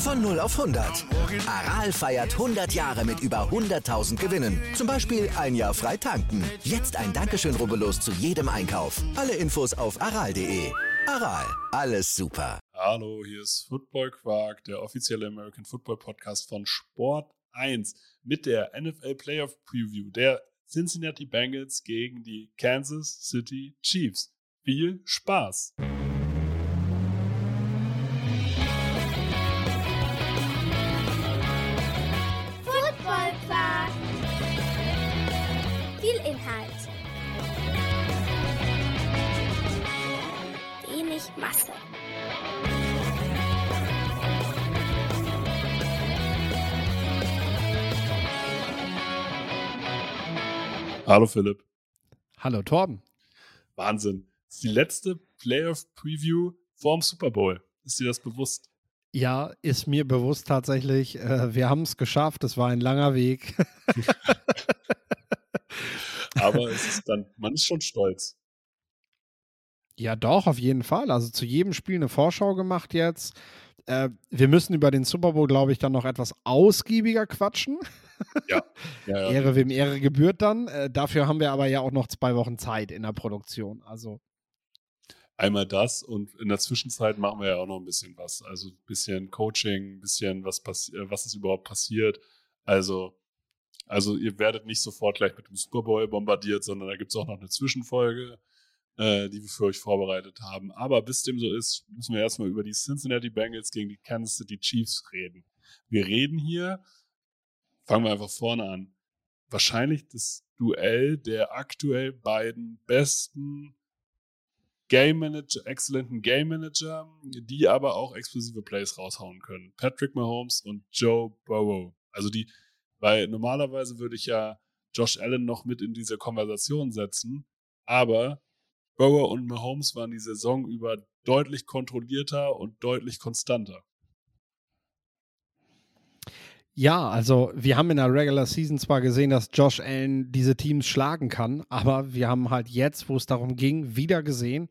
Von 0 auf 100. Aral feiert 100 Jahre mit über 100.000 Gewinnen. Zum Beispiel ein Jahr frei tanken. Jetzt ein Dankeschön, rubbellos zu jedem Einkauf. Alle Infos auf aral.de. Aral, alles super. Hallo, hier ist Football Quark, der offizielle American Football Podcast von Sport 1 mit der NFL Playoff Preview der Cincinnati Bengals gegen die Kansas City Chiefs. Viel Spaß! Inhalt. Wenig Masse. Hallo Philipp. Hallo Torben. Wahnsinn. Das ist die letzte Playoff Preview vorm Super Bowl. Ist dir das bewusst? Ja, ist mir bewusst tatsächlich. Äh, wir haben es geschafft. Es war ein langer Weg. Aber es ist dann, man ist schon stolz. ja, doch, auf jeden Fall. Also zu jedem Spiel eine Vorschau gemacht jetzt. Äh, wir müssen über den Super Bowl, glaube ich, dann noch etwas ausgiebiger quatschen. Ja. ja, ja. Ehre wem Ehre gebührt dann. Äh, dafür haben wir aber ja auch noch zwei Wochen Zeit in der Produktion. Also Einmal das und in der Zwischenzeit machen wir ja auch noch ein bisschen was. Also ein bisschen Coaching, ein bisschen was, äh, was ist überhaupt passiert. Also, also ihr werdet nicht sofort gleich mit dem Super Bowl bombardiert, sondern da gibt es auch noch eine Zwischenfolge, äh, die wir für euch vorbereitet haben. Aber bis dem so ist, müssen wir erstmal über die Cincinnati Bengals gegen die Kansas City Chiefs reden. Wir reden hier, fangen wir einfach vorne an, wahrscheinlich das Duell der aktuell beiden besten Game Manager, exzellenten Game Manager, die aber auch explosive Plays raushauen können. Patrick Mahomes und Joe Burrow. Also die, weil normalerweise würde ich ja Josh Allen noch mit in diese Konversation setzen, aber Burrow und Mahomes waren die Saison über deutlich kontrollierter und deutlich konstanter. Ja, also wir haben in der Regular Season zwar gesehen, dass Josh Allen diese Teams schlagen kann, aber wir haben halt jetzt, wo es darum ging, wieder gesehen,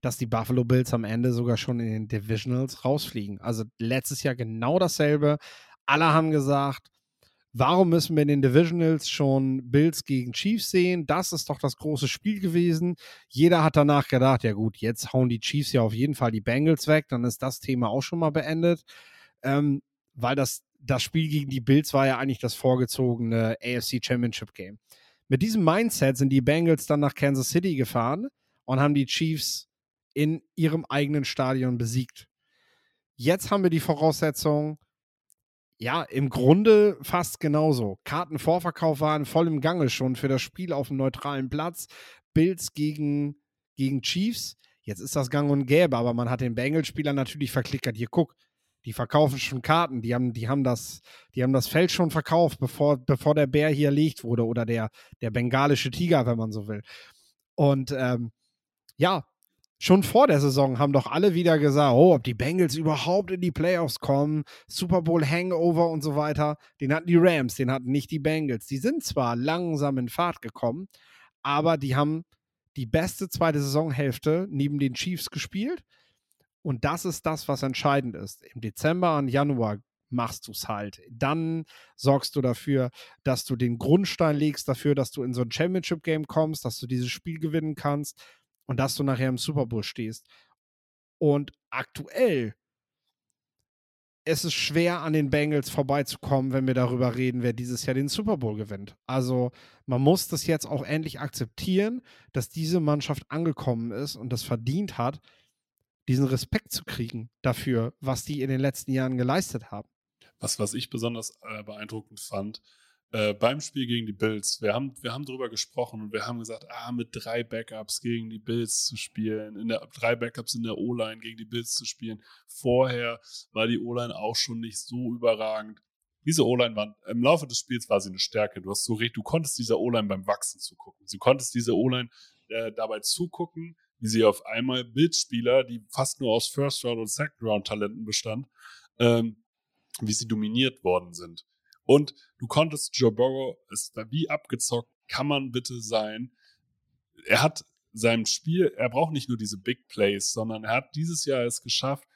dass die Buffalo Bills am Ende sogar schon in den Divisionals rausfliegen. Also letztes Jahr genau dasselbe. Alle haben gesagt, warum müssen wir in den Divisionals schon Bills gegen Chiefs sehen? Das ist doch das große Spiel gewesen. Jeder hat danach gedacht, ja gut, jetzt hauen die Chiefs ja auf jeden Fall die Bengals weg, dann ist das Thema auch schon mal beendet. Ähm, weil das, das Spiel gegen die Bills war ja eigentlich das vorgezogene AFC Championship Game. Mit diesem Mindset sind die Bengals dann nach Kansas City gefahren und haben die Chiefs in ihrem eigenen Stadion besiegt. Jetzt haben wir die Voraussetzung, ja, im Grunde fast genauso. Kartenvorverkauf waren voll im Gange schon für das Spiel auf dem neutralen Platz. Bills gegen, gegen Chiefs. Jetzt ist das gang und gäbe, aber man hat den Bengals-Spieler natürlich verklickert. Hier, guck, die verkaufen schon Karten, die haben, die haben, das, die haben das Feld schon verkauft, bevor, bevor der Bär hier erlegt wurde oder der, der bengalische Tiger, wenn man so will. Und ähm, ja, schon vor der Saison haben doch alle wieder gesagt, oh, ob die Bengals überhaupt in die Playoffs kommen, Super Bowl Hangover und so weiter. Den hatten die Rams, den hatten nicht die Bengals. Die sind zwar langsam in Fahrt gekommen, aber die haben die beste zweite Saisonhälfte neben den Chiefs gespielt. Und das ist das, was entscheidend ist. Im Dezember und Januar machst du es halt. Dann sorgst du dafür, dass du den Grundstein legst dafür, dass du in so ein Championship-Game kommst, dass du dieses Spiel gewinnen kannst und dass du nachher im Super Bowl stehst. Und aktuell ist es schwer, an den Bengals vorbeizukommen, wenn wir darüber reden, wer dieses Jahr den Super Bowl gewinnt. Also man muss das jetzt auch endlich akzeptieren, dass diese Mannschaft angekommen ist und das verdient hat, diesen Respekt zu kriegen dafür, was die in den letzten Jahren geleistet haben. Was, was ich besonders äh, beeindruckend fand, äh, beim Spiel gegen die Bills, wir haben, wir haben darüber gesprochen und wir haben gesagt, ah, mit drei Backups gegen die Bills zu spielen, in der, drei Backups in der O-Line gegen die Bills zu spielen. Vorher war die O-Line auch schon nicht so überragend. Diese O-Line war, im Laufe des Spiels war sie eine Stärke. Du hast so recht, du konntest dieser O-Line beim Wachsen zugucken. Du konntest diese O-Line äh, dabei zugucken, wie sie auf einmal Bildspieler, die fast nur aus First Round und Second Round Talenten bestand, ähm, wie sie dominiert worden sind. Und du konntest Joe Burrow, es war wie abgezockt, kann man bitte sein. Er hat seinem Spiel, er braucht nicht nur diese Big Plays, sondern er hat dieses Jahr es geschafft,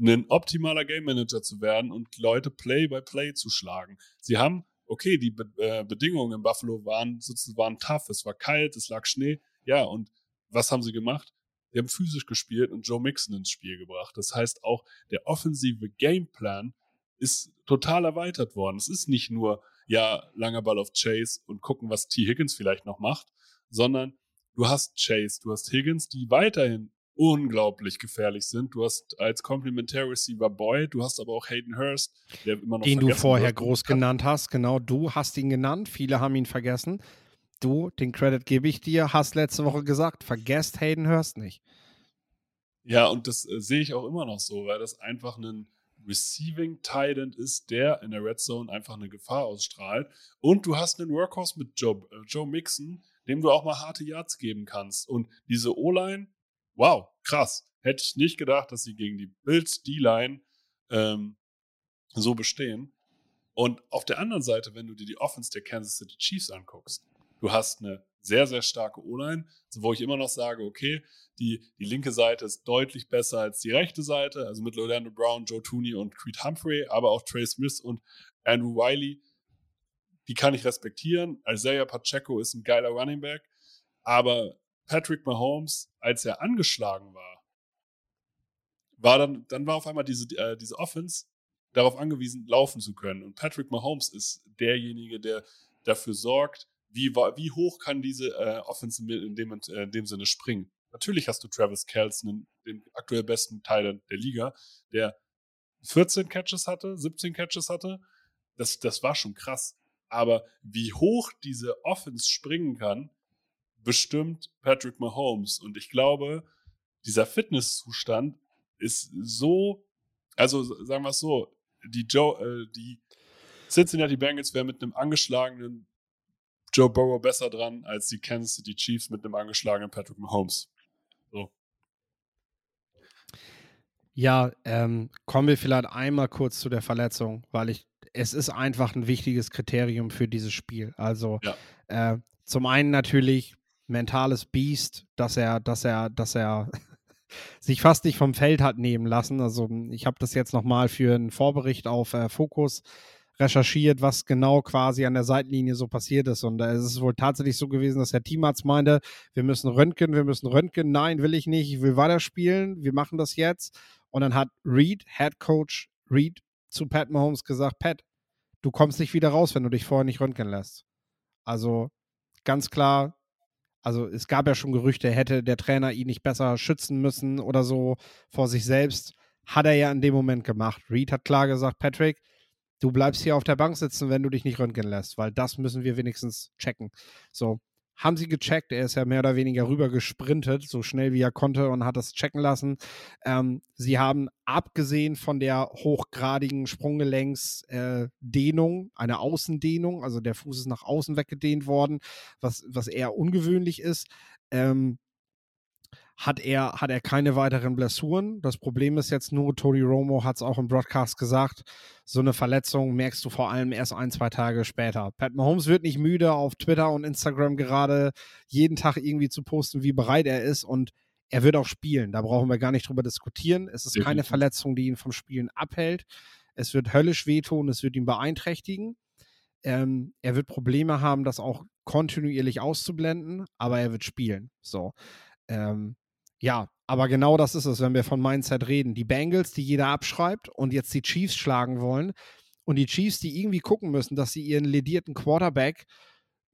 ein optimaler Game Manager zu werden und Leute Play by Play zu schlagen. Sie haben, okay, die Be äh, Bedingungen in Buffalo waren sozusagen waren tough, es war kalt, es lag Schnee, ja, und was haben sie gemacht? Die haben physisch gespielt und Joe Mixon ins Spiel gebracht. Das heißt auch, der offensive Gameplan ist total erweitert worden. Es ist nicht nur, ja, langer Ball auf Chase und gucken, was T. Higgins vielleicht noch macht, sondern du hast Chase, du hast Higgins, die weiterhin unglaublich gefährlich sind. Du hast als Complementary Receiver Boyd, du hast aber auch Hayden Hurst, der immer noch Den du vorher groß genannt hast, genau, du hast ihn genannt, viele haben ihn vergessen. Du, den Credit gebe ich dir, hast letzte Woche gesagt, vergesst Hayden Hurst nicht. Ja, und das äh, sehe ich auch immer noch so, weil das einfach ein Receiving Titan ist, der in der Red Zone einfach eine Gefahr ausstrahlt. Und du hast einen Workhorse mit Joe, äh, Joe Mixon, dem du auch mal harte Yards geben kannst. Und diese O-Line, wow, krass. Hätte ich nicht gedacht, dass sie gegen die Bills D-Line ähm, so bestehen. Und auf der anderen Seite, wenn du dir die Offense der Kansas City Chiefs anguckst, du hast eine sehr, sehr starke O-Line, wo ich immer noch sage, okay, die, die linke Seite ist deutlich besser als die rechte Seite, also mit Orlando Brown, Joe Tooney und Creed Humphrey, aber auch Trey Smith und Andrew Wiley, die kann ich respektieren. Isaiah Pacheco ist ein geiler Running Back, aber Patrick Mahomes, als er angeschlagen war, war dann, dann war auf einmal diese, äh, diese Offense darauf angewiesen, laufen zu können. Und Patrick Mahomes ist derjenige, der dafür sorgt, wie, wie hoch kann diese äh, Offense in dem, äh, in dem Sinne springen. Natürlich hast du Travis Kelson, den aktuell besten Teil der Liga, der 14 Catches hatte, 17 Catches hatte. Das, das war schon krass. Aber wie hoch diese Offense springen kann, bestimmt Patrick Mahomes. Und ich glaube, dieser Fitnesszustand ist so, also sagen wir es so, die, Joe, äh, die Cincinnati Bengals wären mit einem angeschlagenen Joe Burrow besser dran als die Kansas City Chiefs mit einem angeschlagenen Patrick Mahomes. So. Ja, ähm, kommen wir vielleicht einmal kurz zu der Verletzung, weil ich, es ist einfach ein wichtiges Kriterium für dieses Spiel. Also ja. äh, zum einen natürlich mentales Biest, dass er, dass er, dass er sich fast nicht vom Feld hat nehmen lassen. Also ich habe das jetzt nochmal für einen Vorbericht auf äh, Fokus recherchiert, was genau quasi an der Seitenlinie so passiert ist. Und es ist wohl tatsächlich so gewesen, dass der Teamarzt meinte, wir müssen röntgen, wir müssen röntgen. Nein, will ich nicht, ich will weiterspielen, wir machen das jetzt. Und dann hat Reed, Head Coach Reed, zu Pat Mahomes gesagt, Pat, du kommst nicht wieder raus, wenn du dich vorher nicht röntgen lässt. Also ganz klar, also es gab ja schon Gerüchte, hätte der Trainer ihn nicht besser schützen müssen oder so vor sich selbst. Hat er ja in dem Moment gemacht. Reed hat klar gesagt, Patrick, du bleibst hier auf der Bank sitzen, wenn du dich nicht röntgen lässt, weil das müssen wir wenigstens checken. So, haben sie gecheckt. Er ist ja mehr oder weniger rüber gesprintet, so schnell wie er konnte und hat das checken lassen. Ähm, sie haben abgesehen von der hochgradigen Sprunggelenksdehnung, äh, eine Außendehnung, also der Fuß ist nach außen weggedehnt worden, was, was eher ungewöhnlich ist. Ähm, hat er, hat er keine weiteren Blessuren. Das Problem ist jetzt nur, Tony Romo hat es auch im Broadcast gesagt, so eine Verletzung merkst du vor allem erst ein, zwei Tage später. Pat Mahomes wird nicht müde, auf Twitter und Instagram gerade jeden Tag irgendwie zu posten, wie bereit er ist und er wird auch spielen. Da brauchen wir gar nicht drüber diskutieren. Es ist keine Verletzung, die ihn vom Spielen abhält. Es wird höllisch wehtun, es wird ihn beeinträchtigen. Ähm, er wird Probleme haben, das auch kontinuierlich auszublenden, aber er wird spielen. So. Ähm, ja, aber genau das ist es, wenn wir von Mindset reden. Die Bengals, die jeder abschreibt und jetzt die Chiefs schlagen wollen. Und die Chiefs, die irgendwie gucken müssen, dass sie ihren ledierten Quarterback,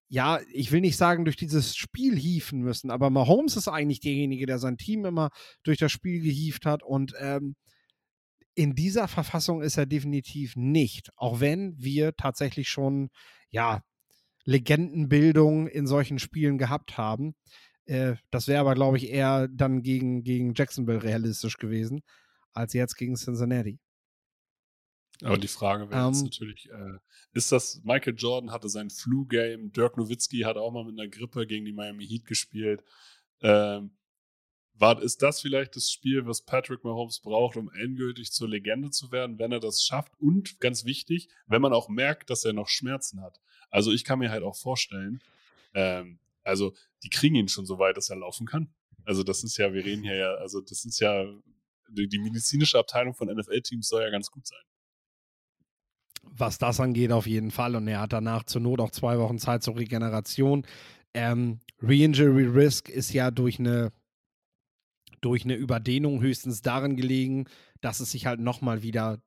ja, ich will nicht sagen, durch dieses Spiel hieven müssen, aber Mahomes ist eigentlich derjenige, der sein Team immer durch das Spiel gehieft hat. Und ähm, in dieser Verfassung ist er definitiv nicht. Auch wenn wir tatsächlich schon, ja, Legendenbildung in solchen Spielen gehabt haben. Äh, das wäre aber, glaube ich, eher dann gegen, gegen Jacksonville realistisch gewesen, als jetzt gegen Cincinnati. Aber die Frage wäre jetzt Ähm. natürlich, äh, ist das, Michael Jordan hatte sein Flu-Game, Dirk Nowitzki hat auch mal mit einer Grippe gegen die Miami Heat gespielt. Ähm, war, ist das vielleicht das Spiel, was Patrick Mahomes braucht, um endgültig zur Legende zu werden, wenn er das schafft? Und ganz wichtig, wenn man auch merkt, dass er noch Schmerzen hat. Also ich kann mir halt auch vorstellen, ähm, also die kriegen ihn schon so weit, dass er laufen kann. Also das ist ja, wir reden hier ja, also das ist ja, die, die medizinische Abteilung von NFL-Teams soll ja ganz gut sein. was das angeht, auf jeden Fall. Und er hat danach zur Not auch zwei Wochen Zeit zur Regeneration. Ähm, Re-Injury Risk ist ja durch eine, durch eine Überdehnung höchstens darin gelegen, dass es sich halt nochmal wieder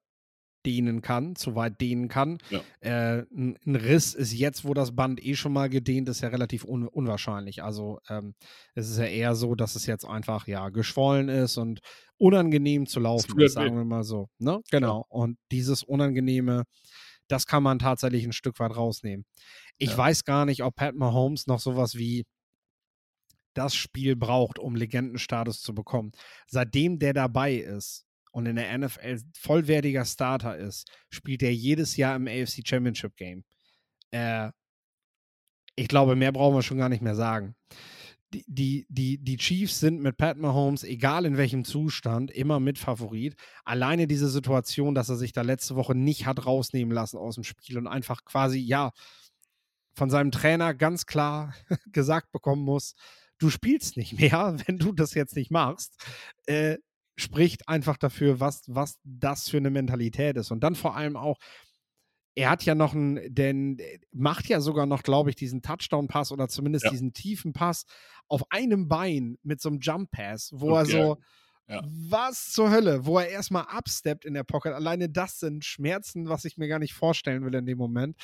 dehnen kann, zu weit dehnen kann. Ja. Äh, ein, ein Riss ist jetzt, wo das Band eh schon mal gedehnt ist, ja relativ un unwahrscheinlich. Also ähm, es ist ja eher so, dass es jetzt einfach ja geschwollen ist und unangenehm zu laufen ist, sagen wir mal so. Ne? Genau. Und dieses Unangenehme, das kann man tatsächlich ein Stück weit rausnehmen. Ich Ja. weiß gar nicht, ob Pat Mahomes noch sowas wie das Spiel braucht, um Legendenstatus zu bekommen. Seitdem der dabei ist und in der NFL vollwertiger Starter ist, spielt er jedes Jahr im AFC Championship Game. Äh, ich glaube, mehr brauchen wir schon gar nicht mehr sagen. Die, die, die, Chiefs sind mit Pat Mahomes, egal in welchem Zustand, immer Mitfavorit. Alleine diese Situation, dass er sich da letzte Woche nicht hat rausnehmen lassen aus dem Spiel und einfach quasi, ja, von seinem Trainer ganz klar gesagt bekommen muss, du spielst nicht mehr, wenn du das jetzt nicht machst, äh, spricht einfach dafür, was, was das für eine Mentalität ist. Und dann vor allem auch, er hat ja noch einen, denn macht ja sogar noch, glaube ich, diesen Touchdown-Pass oder zumindest Ja. diesen tiefen Pass auf einem Bein mit so einem Jump-Pass, wo Okay. er so, Ja. was zur Hölle, wo er erstmal absteppt in der Pocket. Alleine das sind Schmerzen, was ich mir gar nicht vorstellen will in dem Moment.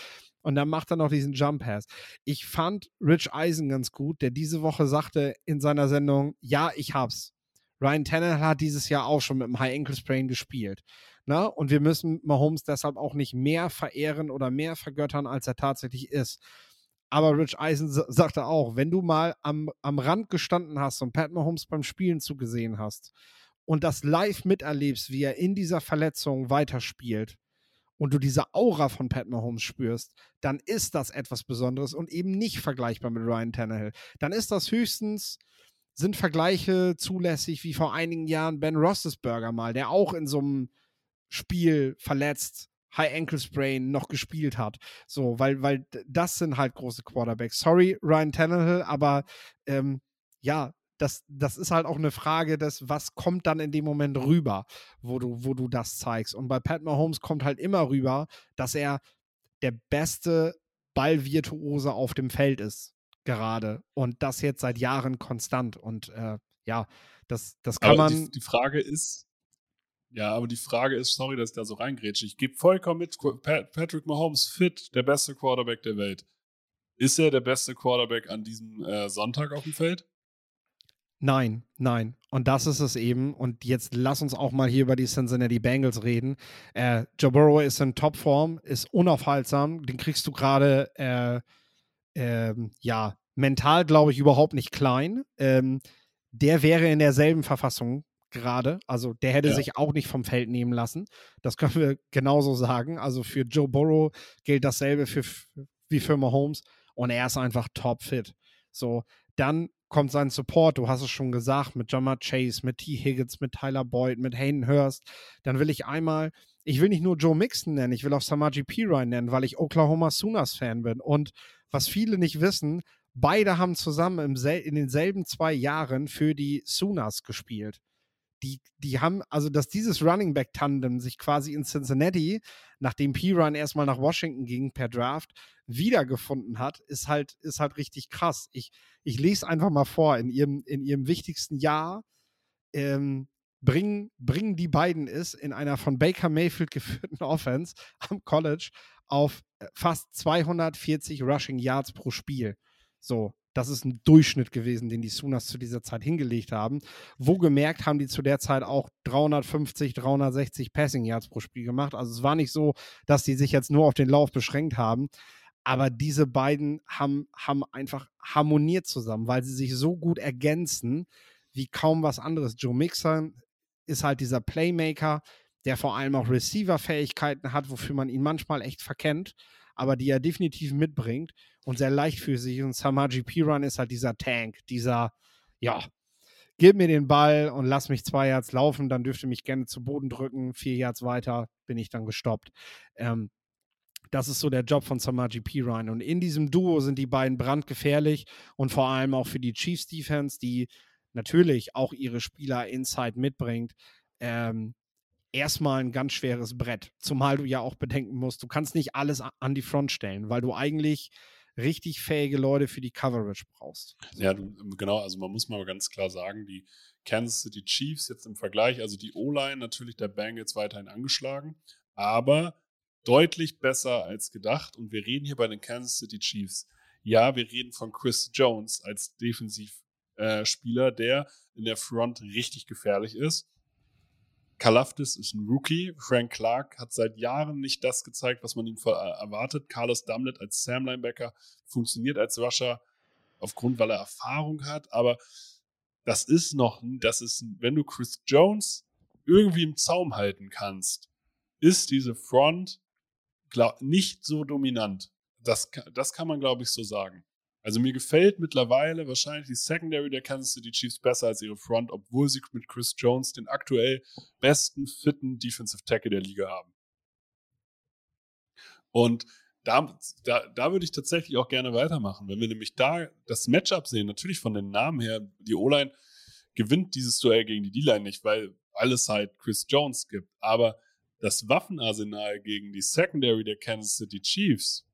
Und dann macht er noch diesen Jump-Pass. Ich fand Rich Eisen ganz gut, der diese Woche sagte in seiner Sendung, ja, ich hab's. Ryan Tannehill hat dieses Jahr auch schon mit dem High Ankle Sprain gespielt. Na? Und wir müssen Mahomes deshalb auch nicht mehr verehren oder mehr vergöttern, als er tatsächlich ist. Aber Rich Eisen sa- sagte auch, wenn du mal am, am Rand gestanden hast und Pat Mahomes beim Spielen zugesehen hast und das live miterlebst, wie er in dieser Verletzung weiterspielt und du diese Aura von Pat Mahomes spürst, dann ist das etwas Besonderes und eben nicht vergleichbar mit Ryan Tannehill. Dann ist das höchstens, sind Vergleiche zulässig wie vor einigen Jahren Ben Roethlisberger mal, der auch in so einem Spiel verletzt, High Ankle Sprain noch gespielt hat. So, weil, weil das sind halt große Quarterbacks. Sorry, Ryan Tannehill, aber ähm, ja, das, das ist halt auch eine Frage des, was kommt dann in dem Moment rüber, wo du, wo du das zeigst. Und bei Pat Mahomes kommt halt immer rüber, dass er der beste Ballvirtuose auf dem Feld ist, gerade. Und das jetzt seit Jahren konstant. Und äh, ja, das, das kann aber man. die, die Frage ist, ja, aber die Frage ist, sorry, dass ich da so reingrätsche. Ich gebe vollkommen mit, Patrick Mahomes fit, der beste Quarterback der Welt. Ist er der beste Quarterback an diesem äh, Sonntag auf dem Feld? Nein, nein. Und das ist es eben. Und jetzt lass uns auch mal hier über die Cincinnati Bengals reden. Äh, Joe Burrow ist in Topform, ist unaufhaltsam. Den kriegst du gerade, äh, ähm, ja, mental, glaube ich, überhaupt nicht klein. Ähm, der wäre in derselben Verfassung gerade. Also der hätte Ja. sich auch nicht vom Feld nehmen lassen. Das können wir genauso sagen. Also für Joe Burrow gilt dasselbe für, wie für Mahomes. Und er ist einfach topfit. So, dann kommt sein Support, du hast es schon gesagt, mit Jamar Chase, mit T. Higgins, mit Tyler Boyd, mit Hayden Hurst. Dann will ich einmal, ich will nicht nur Joe Mixon nennen, ich will auch Samaji Piran nennen, weil ich Oklahoma Sooners Fan bin. Und was viele nicht wissen, beide haben zusammen in denselben zwei Jahren für die Sooners gespielt. Die, die haben, also dass dieses Running Back Tandem sich quasi in Cincinnati, nachdem Piran erstmal nach Washington ging per Draft, wiedergefunden hat, ist halt, ist halt richtig krass. Ich, ich lese einfach mal vor, in ihrem, in ihrem wichtigsten Jahr ähm, bringen, bringen die beiden es in einer von Baker Mayfield geführten Offense am College auf äh, fast 240 Rushing Yards pro Spiel. So, das ist ein Durchschnitt gewesen, den die Sooners zu dieser Zeit hingelegt haben. Wo gemerkt haben die zu der Zeit auch 350, 360 Passing Yards pro Spiel gemacht. Also es war nicht so, dass die sich jetzt nur auf den Lauf beschränkt haben. Aber diese beiden haben, haben einfach harmoniert zusammen, weil sie sich so gut ergänzen wie kaum was anderes. Joe Mixon ist halt dieser Playmaker, der vor allem auch Receiver-Fähigkeiten hat, wofür man ihn manchmal echt verkennt, aber die er definitiv mitbringt und sehr leicht für sich. Und Samaji Piran ist halt dieser Tank, dieser, ja, gib mir den Ball und lass mich zwei Yards laufen, dann dürfte mich gerne zu Boden drücken. Vier Yards weiter bin ich dann gestoppt. Ähm, das ist so der Job von Samaji Piran. Und in diesem Duo sind die beiden brandgefährlich und vor allem auch für die Chiefs Defense, die natürlich auch ihre Spieler inside mitbringt. Ähm, erstmal ein ganz schweres Brett. Zumal du ja auch bedenken musst, du kannst nicht alles an die Front stellen, weil du eigentlich richtig fähige Leute für die Coverage brauchst. Ja, du, genau, also man muss mal ganz klar sagen, die Kansas City Chiefs jetzt im Vergleich, also die O-Line natürlich der Bengals weiterhin angeschlagen, aber deutlich besser als gedacht. Und wir reden hier bei den Kansas City Chiefs. Ja, wir reden von Chris Jones als Defensivspieler, äh, der in der Front richtig gefährlich ist. Kalafdis ist ein Rookie. Frank Clark hat seit Jahren nicht das gezeigt, was man ihm erwartet. Carlos Dumlett als Sam Linebacker funktioniert als Rusher aufgrund, weil er Erfahrung hat. Aber das ist noch, das ist, wenn du Chris Jones irgendwie im Zaum halten kannst, ist diese Front glaub, nicht so dominant. Das, das kann man, glaube ich, so sagen. Also mir gefällt mittlerweile wahrscheinlich die Secondary der Kansas City Chiefs besser als ihre Front, obwohl sie mit Chris Jones den aktuell besten, fitten Defensive Tackle der Liga haben. Und da, da, da würde ich tatsächlich auch gerne weitermachen. Wenn wir nämlich da das Matchup sehen, natürlich von den Namen her, die O-Line gewinnt dieses Duell gegen die D-Line nicht, weil alles halt Chris Jones gibt. Aber das Waffenarsenal gegen die Secondary der Kansas City Chiefs,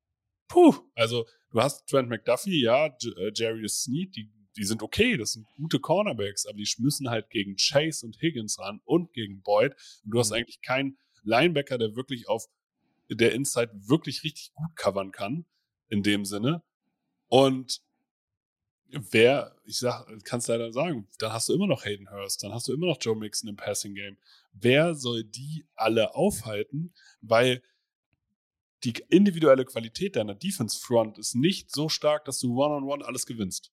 puh, also du hast Trent McDuffie, ja, äh, Jerry Sneed, die, die sind okay, das sind gute Cornerbacks, aber die müssen halt gegen Chase und Higgins ran und gegen Boyd. Und du hast mhm. eigentlich keinen Linebacker, der wirklich auf der Inside wirklich richtig gut covern kann, in dem Sinne. Und wer, ich sag, kannst leider sagen, dann hast du immer noch Hayden Hurst, dann hast du immer noch Joe Mixon im Passing Game. Wer soll die alle aufhalten? Weil die individuelle Qualität deiner Defense Front ist nicht so stark, dass du one-on-one -on -one alles gewinnst.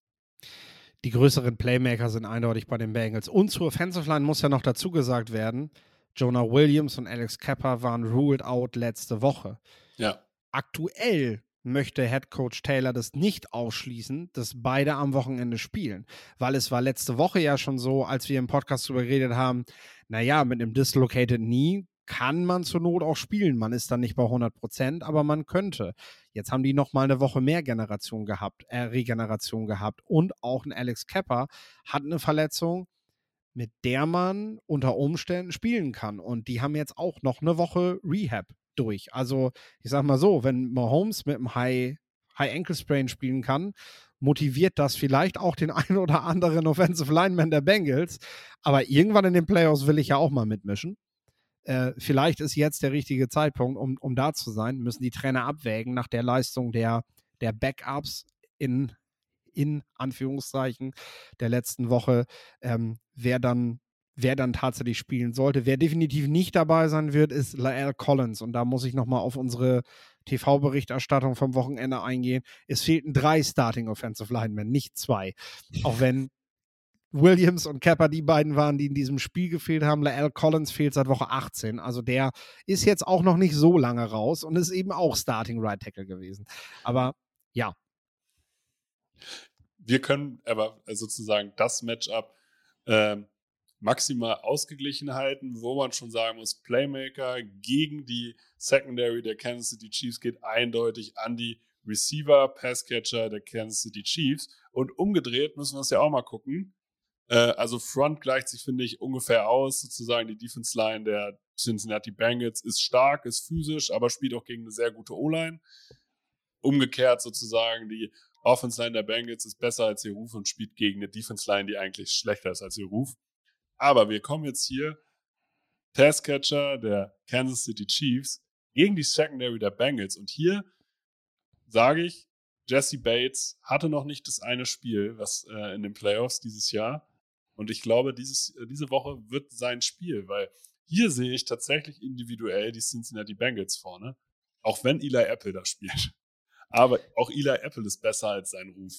Die größeren Playmaker sind eindeutig bei den Bengals. Und zur Offensive Line muss ja noch dazu gesagt werden, Jonah Williams und Alex Kepper waren ruled out letzte Woche. Ja. Aktuell möchte Head Coach Taylor das nicht ausschließen, dass beide am Wochenende spielen. Weil es war letzte Woche ja schon so, als wir im Podcast darüber geredet haben, naja, mit einem Dislocated Knee kann man zur Not auch spielen. Man ist dann nicht bei 100 Prozent, aber man könnte. Jetzt haben die noch mal eine Woche mehr Generation gehabt, äh, Regeneration gehabt und auch ein Alex Kepper hat eine Verletzung, mit der man unter Umständen spielen kann. Und die haben jetzt auch noch eine Woche Rehab durch. Also ich sag mal so, wenn Mahomes mit einem High, High Ankle Sprain spielen kann, motiviert das vielleicht auch den einen oder anderen Offensive Lineman der Bengals. Aber irgendwann in den Playoffs will ich ja auch mal mitmischen. Äh, vielleicht ist jetzt der richtige Zeitpunkt, um, um da zu sein. Müssen die Trainer abwägen nach der Leistung der, der Backups in, in Anführungszeichen der letzten Woche, ähm, wer dann wer dann tatsächlich spielen sollte. Wer definitiv nicht dabei sein wird, ist Lael Collins. Und da muss ich nochmal auf unsere TV-Berichterstattung vom Wochenende eingehen. Es fehlten drei Starting Offensive Linemen, nicht zwei. Auch wenn Williams und Kepper die beiden waren, die in diesem Spiel gefehlt haben. Lael Collins fehlt seit Woche 18. Also der ist jetzt auch noch nicht so lange raus und ist eben auch Starting Right Tackle gewesen. Aber ja. Wir können aber sozusagen das Matchup ähm, maximal ausgeglichen halten, wo man schon sagen muss, Playmaker gegen die Secondary der Kansas City Chiefs geht eindeutig an die Receiver, Passcatcher der Kansas City Chiefs. Und umgedreht müssen wir es ja auch mal gucken. Äh, also Front gleicht sich, finde ich, ungefähr aus. Sozusagen die Defense Line der Cincinnati Bengals ist stark, ist physisch, aber spielt auch gegen eine sehr gute O-Line. Umgekehrt sozusagen die Offense Line der Bengals ist besser als ihr Ruf und spielt gegen eine Defense Line, die eigentlich schlechter ist als ihr Ruf. Aber wir kommen jetzt hier, Passcatcher der Kansas City Chiefs gegen die Secondary der Bengals. Und hier sage ich, Jesse Bates hatte noch nicht das eine Spiel, was äh, in den Playoffs dieses Jahr. Und ich glaube, dieses, äh, diese Woche wird sein Spiel, weil hier sehe ich tatsächlich individuell die Cincinnati Bengals vorne. Auch wenn Eli Apple da spielt. Aber auch Eli Apple ist besser als sein Ruf.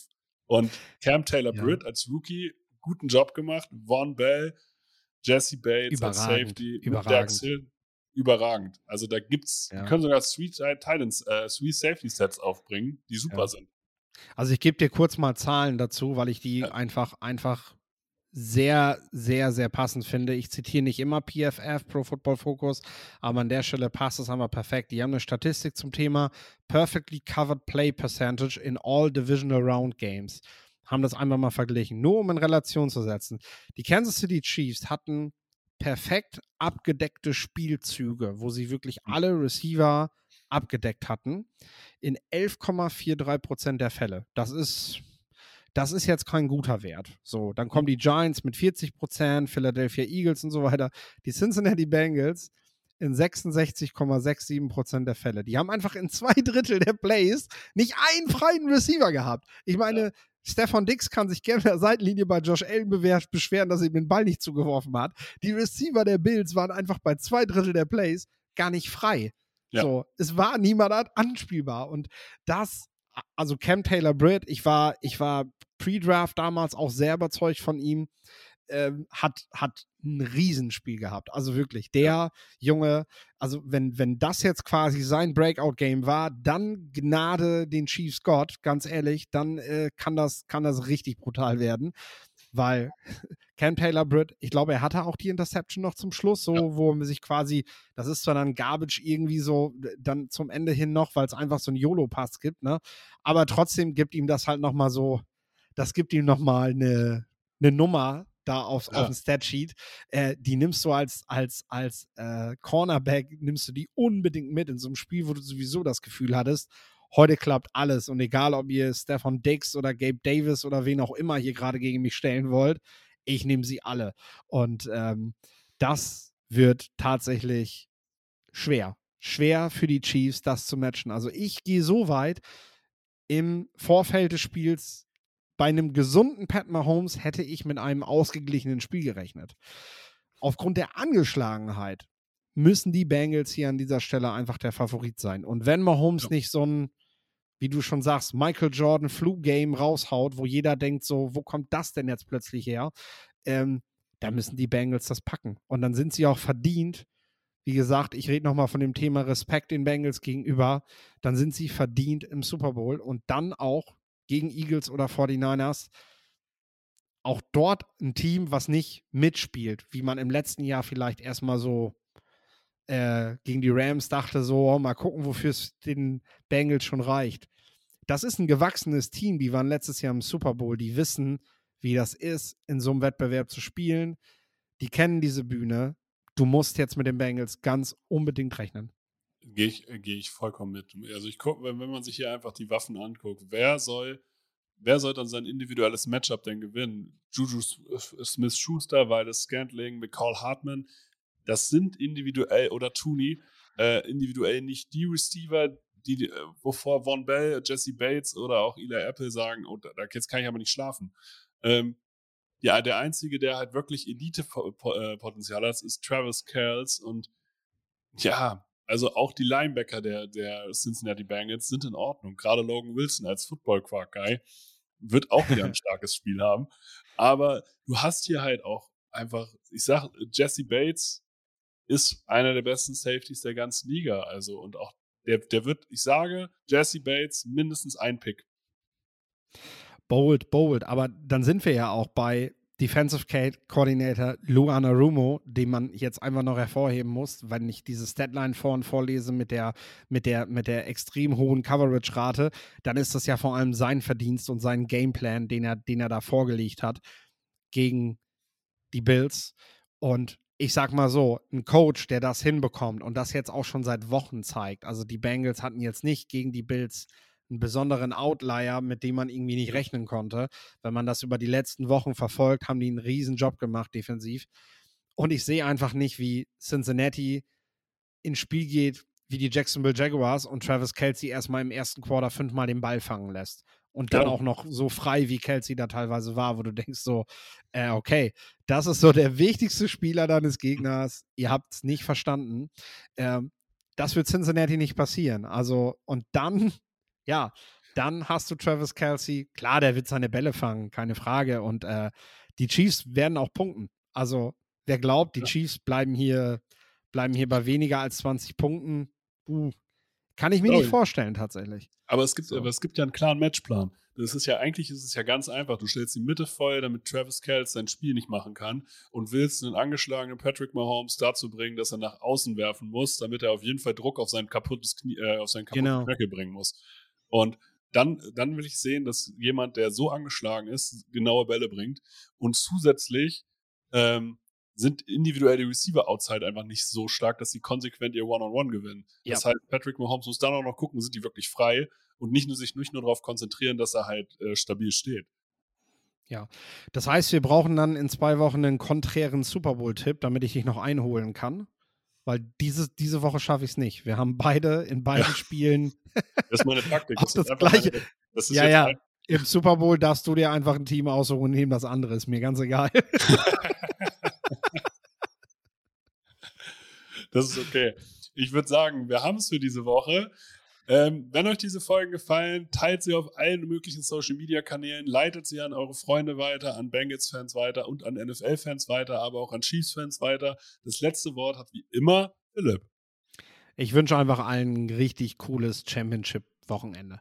Und Cam Taylor Britt ja. als Rookie, guten Job gemacht. Von Bell Jesse Bates als Safety, überragend. Hill. überragend. Also da gibt's, Ja. die können sogar Sweet Titans, äh, Sweet Safety Sets aufbringen, die super Ja. sind. Also ich gebe dir kurz mal Zahlen dazu, weil ich die Ja. einfach, einfach sehr, sehr, sehr passend finde. Ich zitiere nicht immer PFF, Pro Football Focus, aber an der Stelle passt es einmal perfekt. Die haben eine Statistik zum Thema Perfectly Covered Play Percentage in all Divisional Round Games. Haben das einmal mal verglichen, nur um in Relation zu setzen. Die Kansas City Chiefs hatten perfekt abgedeckte Spielzüge, wo sie wirklich alle Receiver abgedeckt hatten, in 11,43 Prozent der Fälle. Das ist, das ist jetzt kein guter Wert. So, dann kommen die Giants mit 40 Prozent, Philadelphia Eagles und so weiter. Die Cincinnati Bengals in 66,67 Prozent der Fälle. Die haben einfach in zwei Drittel der Plays nicht einen freien Receiver gehabt. Ich meine, Stefan Dix kann sich gerne der Seitenlinie bei Josh Allen beschweren, dass er ihm den Ball nicht zugeworfen hat. Die Receiver der Bills waren einfach bei zwei Drittel der Plays gar nicht frei. Ja. So, es war niemand an- anspielbar. Und das, also Cam Taylor Britt, ich war, ich war Pre-Draft damals auch sehr überzeugt von ihm, ähm, hat, hat ein Riesenspiel gehabt. Also wirklich, der Junge, also wenn, wenn das jetzt quasi sein Breakout-Game war, dann Gnade den Chiefs Gott, ganz ehrlich, dann äh, kann, das, kann das richtig brutal werden. Weil Cam Taylor Britt, ich glaube, er hatte auch die Interception noch zum Schluss, so, Ja. wo man sich quasi, das ist zwar dann Garbage irgendwie so, dann zum Ende hin noch, weil es einfach so einen YOLO-Pass gibt, ne? Aber trotzdem gibt ihm das halt nochmal so, das gibt ihm nochmal eine, eine Nummer da aufs, Ja. auf dem Statsheet. Äh, die nimmst du als, als, als äh, Cornerback, nimmst du die unbedingt mit in so einem Spiel, wo du sowieso das Gefühl hattest, heute klappt alles. Und egal, ob ihr Stefan Dix oder Gabe Davis oder wen auch immer hier gerade gegen mich stellen wollt, ich nehme sie alle. Und ähm, das wird tatsächlich schwer. Schwer für die Chiefs, das zu matchen. Also ich gehe so weit, im Vorfeld des Spiels bei einem gesunden Pat Mahomes hätte ich mit einem ausgeglichenen Spiel gerechnet. Aufgrund der Angeschlagenheit müssen die Bengals hier an dieser Stelle einfach der Favorit sein. Und wenn Mahomes Ja. nicht so ein, wie du schon sagst, Michael Jordan Flu-Game raushaut, wo jeder denkt so, wo kommt das denn jetzt plötzlich her? Ähm, da müssen die Bengals das packen. Und dann sind sie auch verdient. Wie gesagt, ich rede nochmal von dem Thema Respekt den Bengals gegenüber. Dann sind sie verdient im Super Bowl und dann auch gegen Eagles oder 49ers auch dort ein Team, was nicht mitspielt, wie man im letzten Jahr vielleicht erstmal so äh, gegen die Rams dachte, so, oh, mal gucken, wofür es den Bengals schon reicht. Das ist ein gewachsenes Team, die waren letztes Jahr im Super Bowl, die wissen, wie das ist, in so einem Wettbewerb zu spielen. Die kennen diese Bühne. Du musst jetzt mit den Bengals ganz unbedingt rechnen. Gehe ich, gehe ich vollkommen mit. Also ich gucke, wenn man sich hier einfach die Waffen anguckt, wer soll, wer soll dann sein individuelles Matchup denn gewinnen? Juju Smith-Schuster, Weiles Scantling, McCall Hartman, das sind individuell, oder Tooney, äh, individuell nicht die Receiver, die, äh, wovor Von Bell, Jesse Bates oder auch Eli Apple sagen, oh, da, jetzt kann ich aber nicht schlafen. Ähm, ja, der einzige, der halt wirklich Elite-Potenzial hat, ist Travis Kells und ja, also auch die Linebacker der, der Cincinnati Bengals sind in Ordnung. Gerade Logan Wilson als Football-Quark-Guy wird auch wieder ein starkes Spiel haben. Aber du hast hier halt auch einfach, ich sag, Jesse Bates ist einer der besten Safeties der ganzen Liga. Also und auch der, der wird, ich sage, Jesse Bates mindestens ein Pick. Bold, bold. Aber dann sind wir ja auch bei Defensive Coordinator Luana Rumo, den man jetzt einfach noch hervorheben muss, wenn ich diese Statline vorhin vorlese mit der, mit der, mit der extrem hohen Coverage-Rate, dann ist das ja vor allem sein Verdienst und sein Gameplan, den er, den er da vorgelegt hat gegen die Bills. Und ich sag mal so, ein Coach, der das hinbekommt und das jetzt auch schon seit Wochen zeigt. Also die Bengals hatten jetzt nicht gegen die Bills einen besonderen Outlier, mit dem man irgendwie nicht rechnen konnte. Wenn man das über die letzten Wochen verfolgt, haben die einen riesen Job gemacht defensiv. Und ich sehe einfach nicht, wie Cincinnati ins Spiel geht, wie die Jacksonville Jaguars und Travis Kelsey erstmal im ersten Quarter fünfmal den Ball fangen lässt. Und dann Ja. auch noch so frei, wie Kelsey da teilweise war, wo du denkst so, äh, okay, das ist so der wichtigste Spieler deines Gegners. Ihr habt es nicht verstanden. Ähm, das wird Cincinnati nicht passieren. Also, und dann, ja, dann hast du Travis Kelsey. Klar, der wird seine Bälle fangen, keine Frage. Und äh, die Chiefs werden auch punkten. Also, wer glaubt, die Ja. Chiefs bleiben hier, bleiben hier bei weniger als 20 Punkten. Uh, kann ich mir Glaub nicht ich. vorstellen, tatsächlich. Aber es gibt, So. aber es gibt ja einen klaren Matchplan. Das ist ja, eigentlich ist es ja ganz einfach. Du stellst die Mitte voll, damit Travis Kelce sein Spiel nicht machen kann und willst einen angeschlagenen Patrick Mahomes dazu bringen, dass er nach außen werfen muss, damit er auf jeden Fall Druck auf sein kaputtes Knie, äh, auf seinen kaputten Genau. Knöchel bringen muss. Und dann, dann will ich sehen, dass jemand, der so angeschlagen ist, genaue Bälle bringt. Und zusätzlich ähm, sind individuell die Receiver outside einfach nicht so stark, dass sie konsequent ihr One-on-One gewinnen. Das heißt, Patrick Mahomes muss dann auch noch gucken, sind die wirklich frei und nicht nur sich nicht nur darauf konzentrieren, dass er halt äh, stabil steht. Das heißt, wir brauchen dann in zwei Wochen einen konträren Super Bowl-Tipp, damit ich dich noch einholen kann. Weil diese, diese Woche schaffe ich es nicht. Wir haben beide in beiden Ja. Spielen. Das ist meine Taktik. Das einfach Gleiche. Meine, das ist Ja, ja. Ein, Im Super Bowl darfst du dir einfach ein Team aussuchen und nehmen das andere. Ist mir ganz egal. das ist okay. Ich würde sagen, wir haben es für diese Woche. Ähm, wenn euch diese Folgen gefallen, teilt sie auf allen möglichen Social Media Kanälen, leitet sie an eure Freunde weiter, an Bengals-Fans weiter und an NFL-Fans weiter, aber auch an Chiefs-Fans weiter. Das letzte Wort hat wie immer Philipp. Ich wünsche einfach allen ein richtig cooles Championship-Wochenende.